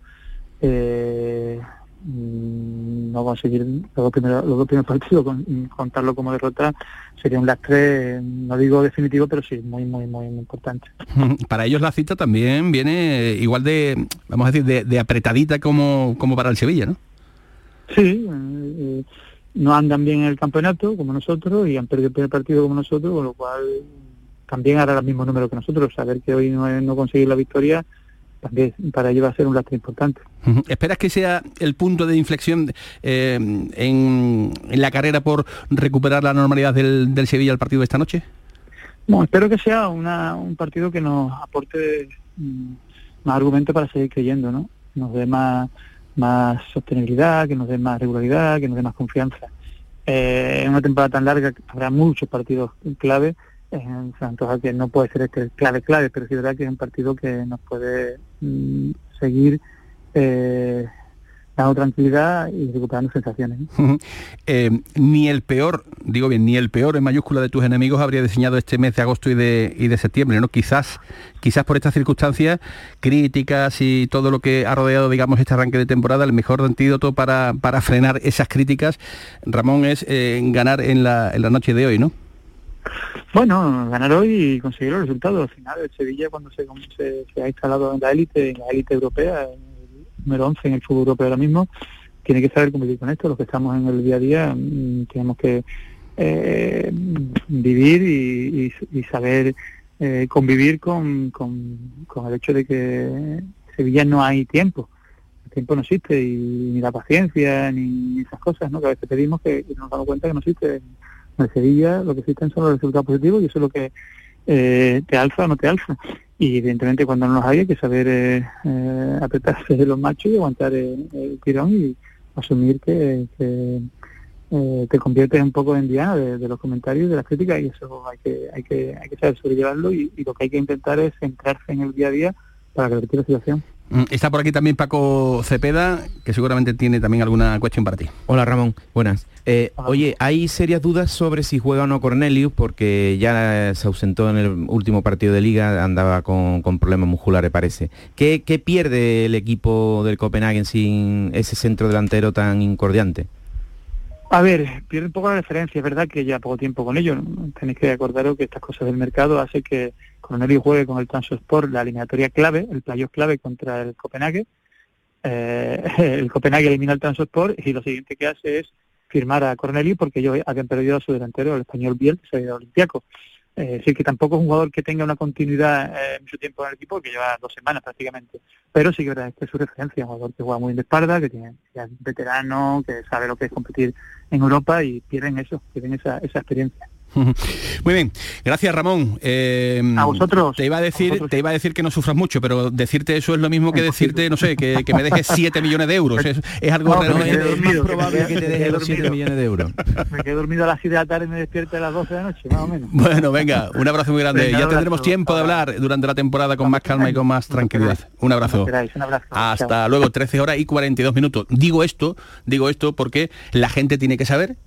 eh, no conseguir los dos primeros, los dos primeros partidos, con- contarlo como derrota, sería un lastre, no digo definitivo, pero sí, muy, muy, muy, muy importante. [laughs] Para ellos la cita también viene igual de, vamos a decir, de, de apretadita como, como para el Sevilla, ¿no? Sí, eh, no andan bien en el campeonato como nosotros y han perdido el primer partido como nosotros, con lo cual también hará el mismo número que nosotros. Saber que hoy no, no conseguir la victoria también para ellos va a ser un lastre importante. ¿Esperas que sea el punto de inflexión eh, en, la carrera por recuperar la normalidad del, del Sevilla al partido de esta noche? Bueno, espero que sea un partido que nos aporte mm, más argumentos para seguir creyendo, ¿no? Nos dé más, más sostenibilidad, que nos dé más regularidad, que nos dé más confianza. Eh, en una temporada tan larga habrá muchos partidos clave, en Santos que no puede ser este clave clave, pero sí verdad que es un partido que nos puede seguir eh, dando tranquilidad y recuperando sensaciones. Eh, ni el peor, digo bien, ni el peor en mayúscula de tus enemigos habría diseñado este mes de agosto y de, y de septiembre, ¿no? Quizás, quizás por estas circunstancias críticas y todo lo que ha rodeado, digamos, este arranque de temporada, el mejor antídoto para, para frenar esas críticas, Ramón, es eh, ganar en la, en la noche de hoy, ¿no? Bueno, ganar hoy y conseguir los resultados. Al final, el Sevilla, cuando se, ha instalado en la élite, en la élite europea, el número 11 en el fútbol europeo ahora mismo, tiene que saber competir con esto. Los que estamos en el día a día mm, tenemos que eh, vivir y, saber eh, convivir con, con, el hecho de que en Sevilla no hay tiempo. El tiempo no existe y ni la paciencia ni esas cosas ¿no? que a veces pedimos que nos damos cuenta que no existe lo que existen son los resultados positivos y eso es lo que eh, te alza o no te alza. Y evidentemente cuando no los hay hay que saber eh, eh, apretarse de los machos y aguantar el tirón y asumir que, te conviertes un poco en diana de, los comentarios de las críticas y eso hay que, hay que, hay que saber sobrellevarlo y, y lo que hay que intentar es centrarse en el día a día para revertir la situación. Mm, está por aquí también Paco Cepeda, que seguramente tiene también alguna cuestión para ti. Hola Ramón, buenas. Eh, oye, hay serias dudas sobre si juega o no Cornelius, porque ya se ausentó en el último partido de liga, andaba con, problemas musculares parece. ¿Qué, ¿Qué, pierde el equipo del Copenhagen sin ese centro delantero tan incordiante? A ver, pierde un poco la referencia, es verdad que ya poco tiempo con ellos. Tenéis que acordaros que estas cosas del mercado hace que Cornelio juegue con el Transport la eliminatoria clave, el playoff clave contra el Copenhague. Eh, [laughs] el Copenhague elimina el Transport y lo siguiente que hace es firmar a Cornelio porque ellos habían perdido a su delantero, el español Biel, que se ha ido Olimpiaco. Es decir, que tampoco es un jugador que tenga una continuidad eh, mucho tiempo en el equipo, que lleva dos semanas prácticamente. Pero sí que es su referencia, un jugador que juega muy en de espalda, que tiene ya es veterano, que sabe lo que es competir en Europa y pierden eso, pierden esa, esa experiencia. [laughs] Muy bien, gracias Ramón. Eh, a vosotros. Te iba a decir, te iba a decir que no sufras mucho, pero decirte eso es lo mismo que decirte, no sé, que, me dejes 7 millones de euros. Es, algo realmente más probable que te deje los 7 millones de euros. [laughs] Me quedo dormido a las 7 de la tarde y me despierto a las 12 de la noche, más o menos. Bueno, venga, un abrazo muy grande. ya tendremos tiempo de hablar durante la temporada con más calma y con más tranquilidad. Un abrazo. Hasta luego, 13 horas y 42 minutos. Digo esto, digo esto porque la gente tiene que saber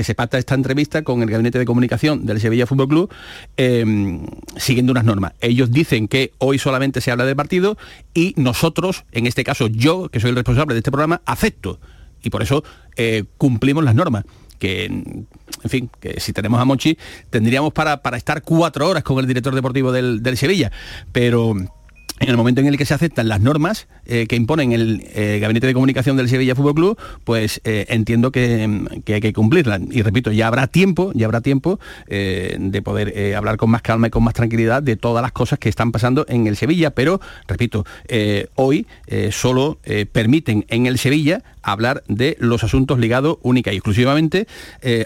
que se pacta esta entrevista con el gabinete de comunicación del Sevilla Fútbol Club em, siguiendo unas normas. Ellos dicen que hoy solamente se habla del partido y nosotros, en este caso yo, que soy el responsable de este programa, acepto. Y por eso eh, cumplimos las normas que, en fin, que si tenemos a Monchi, tendríamos para, para estar cuatro horas con el director deportivo del, del Sevilla. Pero en el momento en el que se aceptan las normas eh, que imponen el eh, Gabinete de Comunicación del Sevilla Fútbol Club, pues eh, entiendo que, hay que cumplirlas. Y repito, ya habrá tiempo, ya habrá tiempo de poder hablar con más calma y con más tranquilidad de todas las cosas que están pasando en el Sevilla. Pero, repito, hoy solo permiten en el Sevilla hablar de los asuntos ligados única y exclusivamente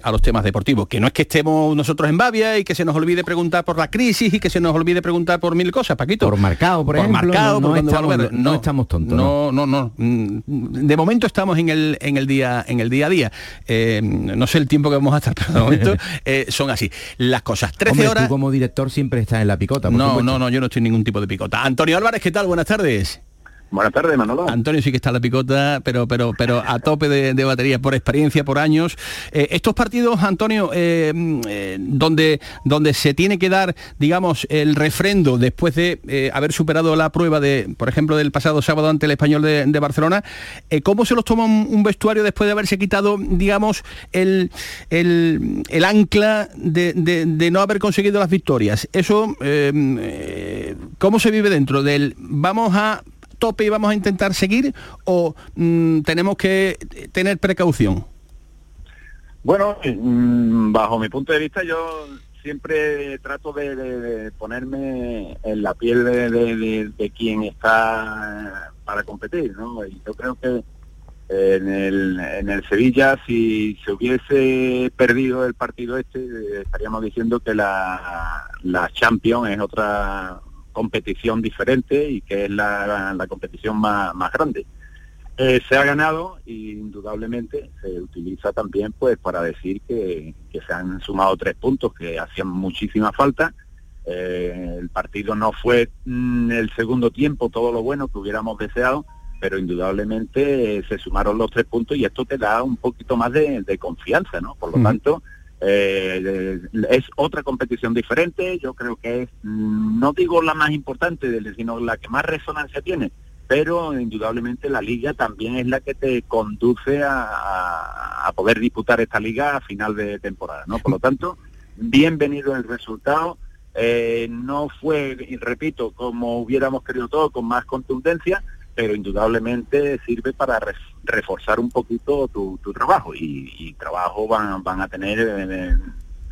a los temas deportivos. Que no es que estemos nosotros en Bavia y que se nos olvide preguntar por la crisis y que se nos olvide preguntar por mil cosas, Paquito. Por marcado, por, marcado, no, no, estamos tontos. No, no, no. Mm, de momento estamos en el, en el, día, en el día a día. Eh, no sé el tiempo que vamos a estar, pero de momento [laughs] eh, son así. Las cosas. 13 horas. Tú como director siempre estás en la picota. no, no, no, yo no estoy en ningún tipo de picota. Antonio Álvarez, ¿qué tal? Buenas tardes. Buenas tardes, Manolo. Antonio sí que está la picota, pero, pero, pero a tope de, batería, por experiencia, por años. Eh, estos partidos, Antonio, eh, eh, donde, donde se tiene que dar, digamos, el refrendo después de haber superado la prueba de, por ejemplo, del pasado sábado ante el español de, Barcelona, ¿cómo se los toma un, vestuario después de haberse quitado, digamos, el, el, ancla de, de, no haber conseguido las victorias? Eso, ¿cómo se vive dentro del vamos a tope y vamos a intentar seguir o mm, tenemos que tener precaución? Bueno, mm, bajo mi punto de vista yo siempre trato de, ponerme en la piel de, quien está para competir, ¿no? Y yo creo que en el, en el Sevilla, si se hubiese perdido el partido este, estaríamos diciendo que la, la Champions es otra competición diferente y que es la, la, competición más, más grande. Eh, se ha ganado y indudablemente se utiliza también pues para decir que, se han sumado tres puntos que hacían muchísima falta. Eh, el partido no fue mm, el segundo tiempo todo lo bueno que hubiéramos deseado, pero indudablemente eh, se sumaron los tres puntos y esto te da un poquito más de, confianza, ¿no? Por lo tanto, es otra competición diferente, yo creo que es, mm, no digo la más importante, sino la que más resonancia tiene, pero indudablemente la liga también es la que te conduce a, poder disputar esta liga a final de temporada, ¿no? Por lo tanto, bienvenido el resultado. Eh, no fue, y repito, como hubiéramos querido todo, con más contundencia, pero indudablemente sirve para reforzar un poquito tu, trabajo y, trabajo van, van a tener eh,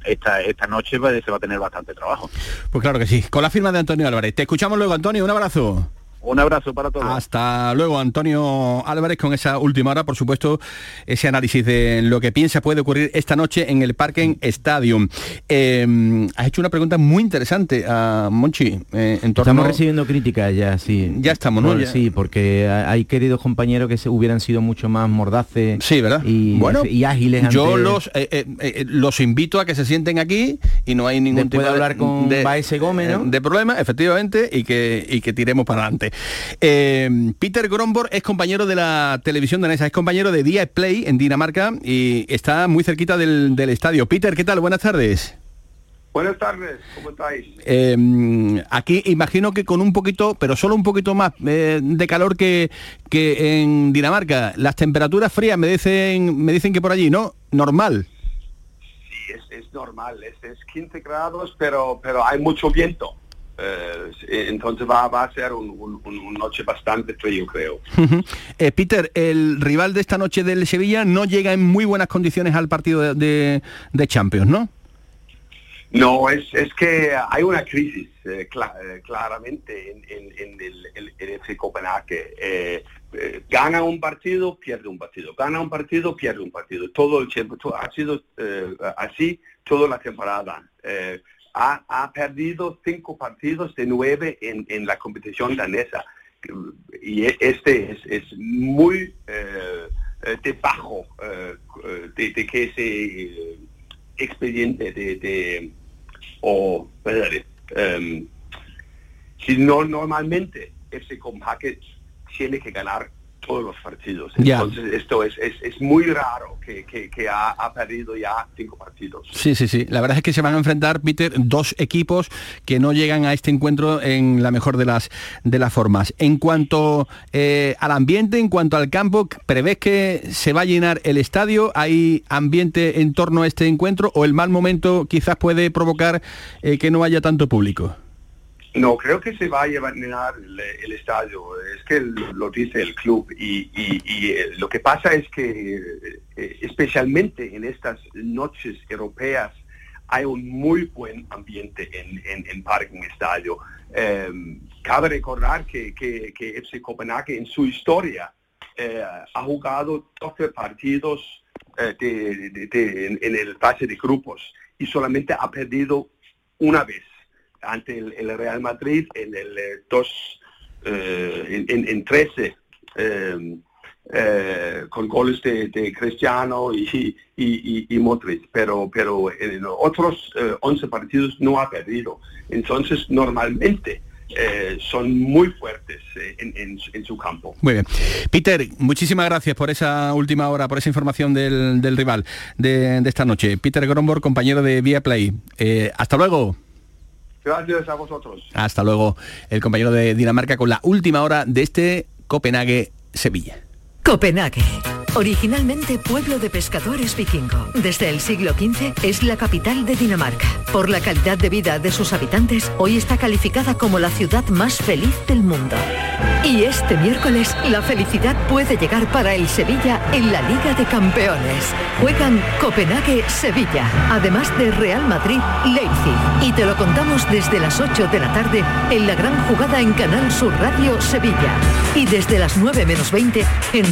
esta, esta noche se va a tener bastante trabajo. Pues claro que sí, con la firma de Antonio Álvarez. Te escuchamos luego, Antonio, un abrazo. Un abrazo para todos. Hasta luego, Antonio Álvarez, con esa última hora, por supuesto, ese análisis de lo que piensa puede ocurrir esta noche en el Parken Stadium. Eh, has hecho una pregunta muy interesante a Monchi. Eh, en torno... Estamos recibiendo críticas ya, sí. Ya estamos, ¿no? Sí, porque hay queridos compañeros que se hubieran sido mucho más mordaces sí, ¿verdad? y, bueno, y ágiles. Yo los, eh, los invito a que se sienten aquí y no hay ningún tipo de hablar con de, Gómez, de problema, efectivamente, y que, y que tiremos para adelante. Eh, Peter Gromborg es compañero de la televisión danesa, es compañero de Dia Play en Dinamarca y está muy cerquita del, estadio. Peter, ¿qué tal? Buenas tardes. Buenas tardes, ¿cómo estáis? Eh, aquí imagino que con un poquito, pero solo un poquito más eh, de calor que, que en Dinamarca. Las temperaturas frías me dicen, me dicen que por allí, ¿no? Normal. Sí, es, normal, es, es, 15 grados, pero, pero hay mucho viento. Eh, entonces va, a ser un, noche bastante frío, creo. Eh, Peter, el rival de esta noche del Sevilla no llega en muy buenas condiciones al partido de, Champions, ¿no? No, es, que hay una crisis eh, claramente en, el, FC Copenhague. gana un partido, pierde un partido. Gana un partido, pierde un partido. Todo el tiempo. ha sido así toda la temporada ha, perdido cinco partidos de nueve en, la competición danesa. Y e, este es, muy eh, eh, debajo eh, de, que ese expediente de, o um, si no normalmente ese Copenhagen tiene que ganar todos los partidos. Entonces esto es, es, muy raro que, que, ha, perdido ya cinco partidos. Sí, sí, sí. La verdad es que se van a enfrentar, Peter, dos equipos que no llegan a este encuentro en la mejor de las, de las formas. En cuanto eh, al ambiente, en cuanto al campo, ¿prevés que se va a llenar el estadio? ¿Hay ambiente en torno a este encuentro o el mal momento quizás puede provocar eh, que no haya tanto público? No, creo que se va a llenar el, estadio, es que lo dice el club. Y, eh, lo que pasa es que eh, especialmente en estas noches europeas hay un muy buen ambiente en, en, en Parking Estadio. Em, cabe recordar que, que, que, FC Copenhague en su historia eh, ha jugado 12 partidos en, en el fase de grupos y solamente ha perdido una vez ante el, Real Madrid en el 2, eh, eh, en, 13, eh, con goles de, Cristiano y, y, Modric, pero, pero en otros 11 partidos no ha perdido. Entonces, normalmente... son muy fuertes en, su campo. Muy bien. Peter, muchísimas gracias por esa última hora, por esa información del, rival de, esta noche. Peter Gromborg, compañero de Vía Play. hasta luego. Gracias a vosotros. Hasta luego, el compañero de Dinamarca con la última hora de este Copenhague-Sevilla. Copenhague. Originalmente pueblo de pescadores vikingo, desde el siglo XV es la capital de Dinamarca. Por la calidad de vida de sus habitantes, hoy está calificada como la ciudad más feliz del mundo. Y este miércoles la felicidad puede llegar para el Sevilla en la Liga de Campeones. Juegan Copenhague-Sevilla, además de Real Madrid-Leipzig. Y te lo contamos desde las 8 de la tarde en la gran jugada en Canal Sur Radio Sevilla. Y desde las 9 menos 20 en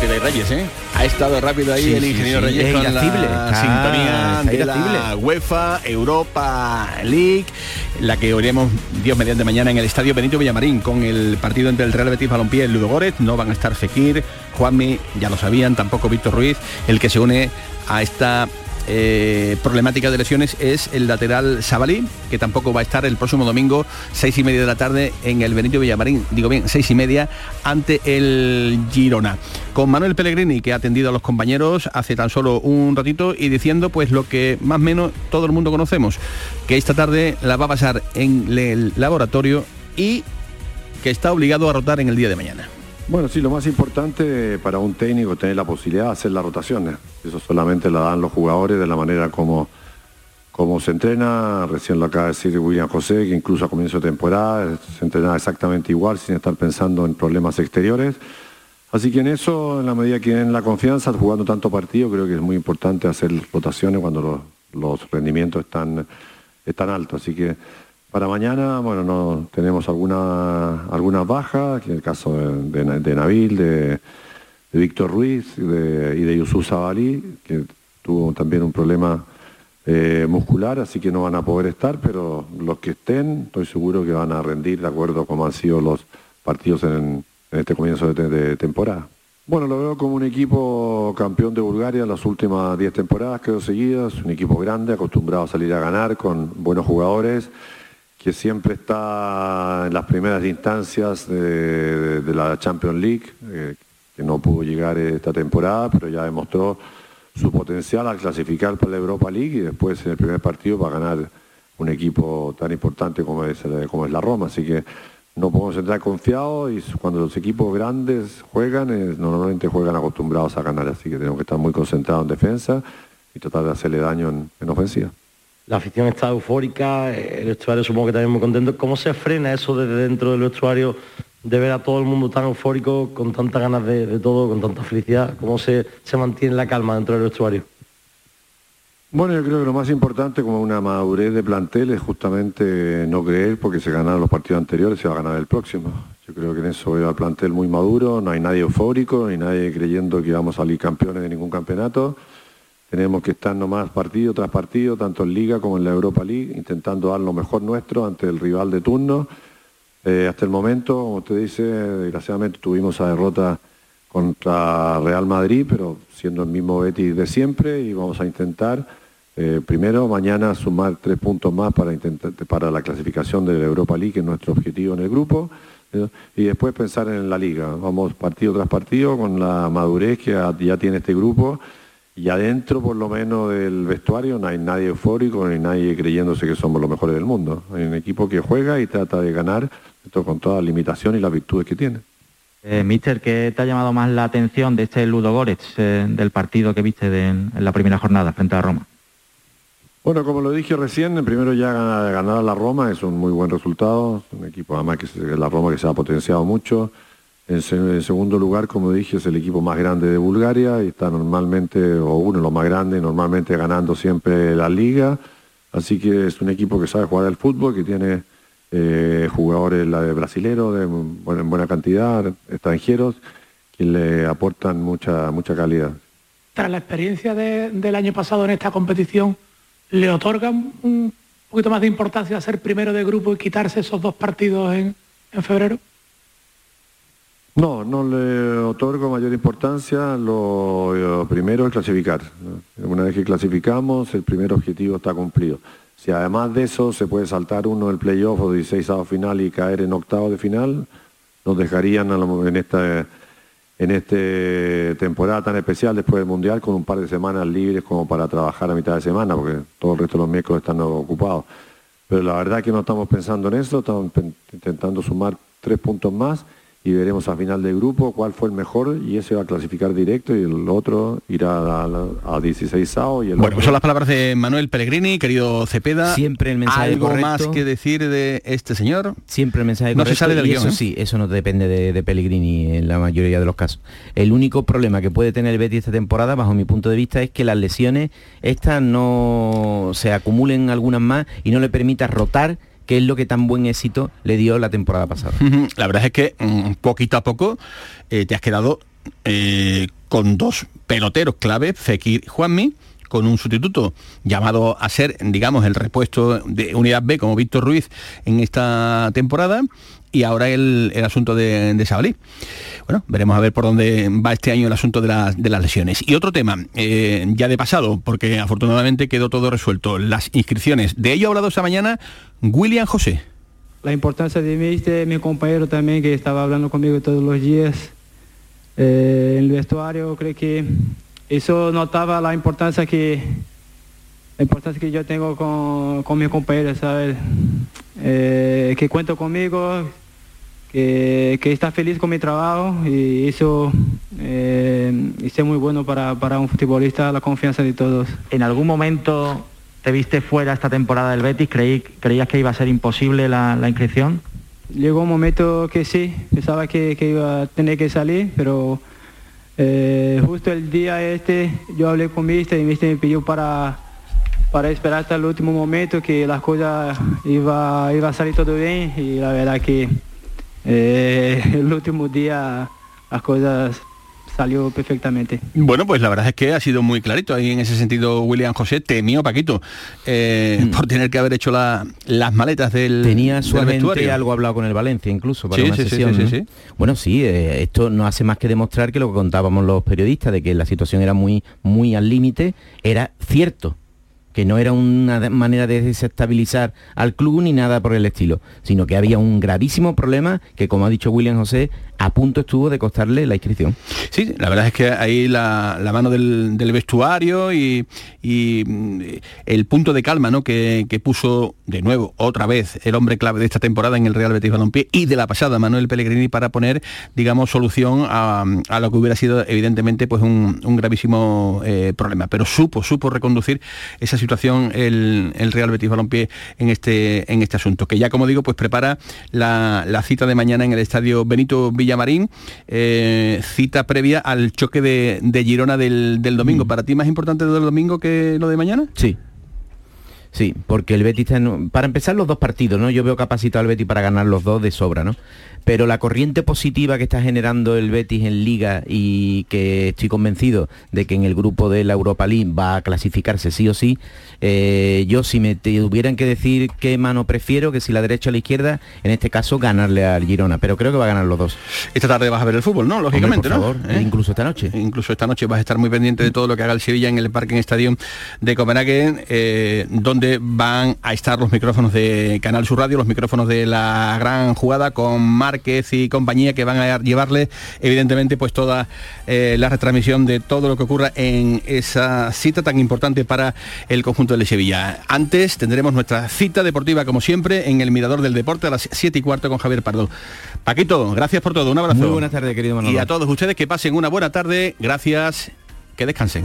Rápido y Reyes, ¿eh? Ha estado rápido ahí el ingeniero Reyes con la sintonía de la UEFA Europa League, la que oiremos Dios mediante mañana en el Estadio Benito Villamarín con el partido entre el Real Betis Balompié y el Ludo No van a estar Fekir, Juanmi, ya lo sabían, tampoco Víctor Ruiz, el que se une a esta eh, problemática de lesiones es el lateral Sabalí, que tampoco va a estar el próximo domingo, seis y media de la tarde, en el Benito Villamarín, digo bien, seis y media, ante el Girona. Con Manuel Pellegrini, que ha atendido a los compañeros hace tan solo un ratito y diciendo pues lo que más o menos todo el mundo conocemos, que esta tarde la va a pasar en el laboratorio y que está obligado a rotar en el día de mañana. Bueno, sí, lo más importante para un técnico es tener la posibilidad de hacer las rotaciones. Eso solamente la dan los jugadores de la manera como, como se entrena. Recién lo acaba de decir William José, que incluso a comienzo de temporada se entrena exactamente igual sin estar pensando en problemas exteriores. Así que en eso, en la medida que tienen la confianza, jugando tanto partido, creo que es muy importante hacer rotaciones cuando los, los rendimientos están, están altos. Así que para mañana, bueno, no tenemos alguna, alguna baja, que el caso de, de, Nabil, de, Víctor Ruiz y de Yusuf Zabalí, que tuvo también un problema eh, muscular, así que no van a poder estar, pero los que estén, estoy seguro que van a rendir de acuerdo a cómo han sido los partidos en, este comienzo de, de, temporada. Bueno, lo veo como un equipo campeón de Bulgaria las últimas 10 temporadas, creo seguidas, un equipo grande, acostumbrado a salir a ganar con buenos jugadores que siempre está en las primeras instancias de, la Champions League, eh, que no pudo llegar esta temporada, pero ya demostró su potencial al clasificar para la Europa League y después en el primer partido va a ganar un equipo tan importante es, como es la Roma. Así que no podemos entrar confiados y cuando los equipos grandes juegan, normalmente juegan acostumbrados a ganar, así que tenemos que estar muy concentrados en defensa y tratar de hacerle daño en ofensiva la afición está eufórica, el vestuario supongo que también muy contento. ¿Cómo se frena eso desde dentro del vestuario de ver a todo el mundo tan eufórico, con tantas ganas de, todo, con tanta felicidad? ¿Cómo se, se mantiene la calma dentro del vestuario? Bueno, yo creo que lo más importante como una madurez de plantel es justamente no creer porque se ganaron los partidos anteriores, se va a ganar el próximo. Yo creo que en eso veo al plantel muy maduro, no hay nadie eufórico, ni nadie creyendo que vamos a salir campeones de ningún campeonato. Tenemos que estar nomás partido tras partido, tanto en Liga como en la Europa League, intentando dar lo mejor nuestro ante el rival de turno. Eh, hasta el momento, como usted dice, desgraciadamente tuvimos esa derrota contra Real Madrid, pero siendo el mismo Betis de siempre y vamos a intentar eh, primero mañana sumar tres puntos más para, intentar, para la clasificación de la Europa League, que es nuestro objetivo en el grupo, ¿eh? y después pensar en la liga. Vamos partido tras partido con la madurez que ya tiene este grupo y adentro, por lo menos, del vestuario no hay nadie eufórico, ni nadie creyéndose que somos los mejores del mundo. Hay un equipo que juega y trata de ganar, esto con todas las limitaciones y las virtudes que tiene. Eh, Mister, ¿qué te ha llamado más la atención de este Ludo Goretz, eh, del partido que viste en la primera jornada frente a Roma? Bueno, como lo dije recién, primero ya ganar, a la Roma es un muy buen resultado, un equipo además que es la Roma que se ha potenciado mucho. En, segundo lugar, como dije, es el equipo más grande de Bulgaria y está normalmente, o uno de los más grandes, normalmente ganando siempre la liga. Así que es un equipo que sabe jugar al fútbol, que tiene eh, jugadores brasileros de en buena cantidad, extranjeros, que le aportan mucha, mucha calidad. Tras la experiencia del año pasado en esta competición, ¿le otorgan un poquito más de importancia a ser primero de grupo y quitarse esos dos partidos en febrero? No, no le otorgo mayor importancia. Lo, primero es clasificar. Una vez que clasificamos, el primer objetivo está cumplido. Si además de eso se puede saltar uno del playoff o 16 a final y caer en octavo de final, nos dejarían en esta en esta temporada tan especial después del Mundial con un par de semanas libres como para trabajar a mitad de semana, porque todo el resto de los miércoles están ocupados. Pero la verdad que no estamos pensando en eso, estamos intentando sumar tres puntos más y veremos a final de grupo cuál fue el mejor y ese va a clasificar directo y el otro irá a, 16 sao y el Bueno, pues son las palabras de Manuel Pellegrini, querido Cepeda. Siempre el mensaje ¿Algo más que decir de este señor? Siempre el mensaje no se sale del y guion, eso ¿eh? sí, eso no depende de, Pellegrini en la mayoría de los casos. El único problema que puede tener el Betis esta temporada, bajo mi punto de vista, es que las lesiones estas no se acumulen algunas más y no le permita rotar qué es lo que tan buen éxito le dio la temporada pasada. La verdad es que mm, poquito a poco eh, te has quedado eh, con dos peloteros clave, Fekir Juanmi, con un sustituto llamado a ser, digamos, el repuesto de Unidad B como Víctor Ruiz en esta temporada y ahora el, asunto de, de Sabalí. Bueno, veremos a ver por dónde va este año el asunto de, las lesiones. Y otro tema, eh, ya de pasado, porque afortunadamente quedó todo resuelto, las inscripciones. De ello ha hablado esta mañana William José. La importancia de mí, de mi compañero también, que estaba hablando conmigo todos los días eh, en el vestuario, creo que eso notaba la importancia que la importancia que yo tengo con, con mi compañero, ¿sabes? Eh, que cuento conmigo, que, está feliz con mi trabajo y eso eh, es muy bueno para, un futbolista, la confianza de todos. ¿En algún momento te viste fuera esta temporada del Betis? ¿Creí, ¿Creías que iba a ser imposible la, inscripción? Llegó un momento que sí, pensaba que, iba a tener que salir, pero eh, justo el día este yo hablé con Mister y Mister me pidió para para esperar hasta el último momento que las cosas iba, iba a salir todo bien y la verdad que eh, [laughs] el último día las cosas salió perfectamente. Bueno, pues la verdad es que ha sido muy clarito ahí en ese sentido William José, temió Paquito eh, mm. por tener que haber hecho las maletas del Tenía suavemente algo hablado con el Valencia incluso para una sesión. bueno, sí, eh, esto no hace más que demostrar que lo que contábamos los periodistas de que la situación era muy, muy al límite, era cierto que no era una manera de desestabilizar al club ni nada por el estilo, sino que había un gravísimo problema que, como ha dicho William José, a punto estuvo de costarle la inscripción. Sí, la verdad es que ahí la, mano del, vestuario y, mm, el punto de calma ¿no? Que, puso de nuevo otra vez el hombre clave de esta temporada en el Real Betis Balompié y de la pasada Manuel Pellegrini para poner, digamos, solución a, lo que hubiera sido evidentemente pues un, gravísimo eh, problema. Pero supo, supo reconducir esa situación el, Real Betis Balompié en este, en este asunto, que ya como digo, pues prepara la, la cita de mañana en el estadio Benito Villa Villamarín, eh, cita previa al choque de, Girona del, domingo. Mm. ¿Para ti más importante lo del domingo que lo de mañana? Sí, Sí, porque el Betis está para empezar los dos partidos, ¿no? Yo veo capacitado al Betis para ganar los dos de sobra, ¿no? pero la corriente positiva que está generando el Betis en Liga y que estoy convencido de que en el grupo de la Europa League va a clasificarse sí o sí, eh, yo si me tuvieran que decir qué mano prefiero, que si la derecha o la izquierda, en este caso ganarle al Girona, pero creo que va a ganar los dos. Esta tarde vas a ver el fútbol, ¿no? Lógicamente, por favor, ¿Eh? Incluso esta noche. Incluso esta noche vas a estar muy pendiente de todo lo que haga el Sevilla en el Parque Estadio de Copenhague, eh, donde van a estar los micrófonos de Canal Sur Radio, los micrófonos de la gran jugada con Márquez y compañía que van a llevarle evidentemente pues toda eh, la retransmisión de todo lo que ocurra en esa cita tan importante para el conjunto de Sevilla. Antes tendremos nuestra cita deportiva como siempre en el Mirador del Deporte a las 7 y cuarto con Javier Pardo. Paquito, gracias por todo, un abrazo. Muy buenas tardes, querido. Y a todos ustedes que pasen una buena tarde, gracias, que descansen.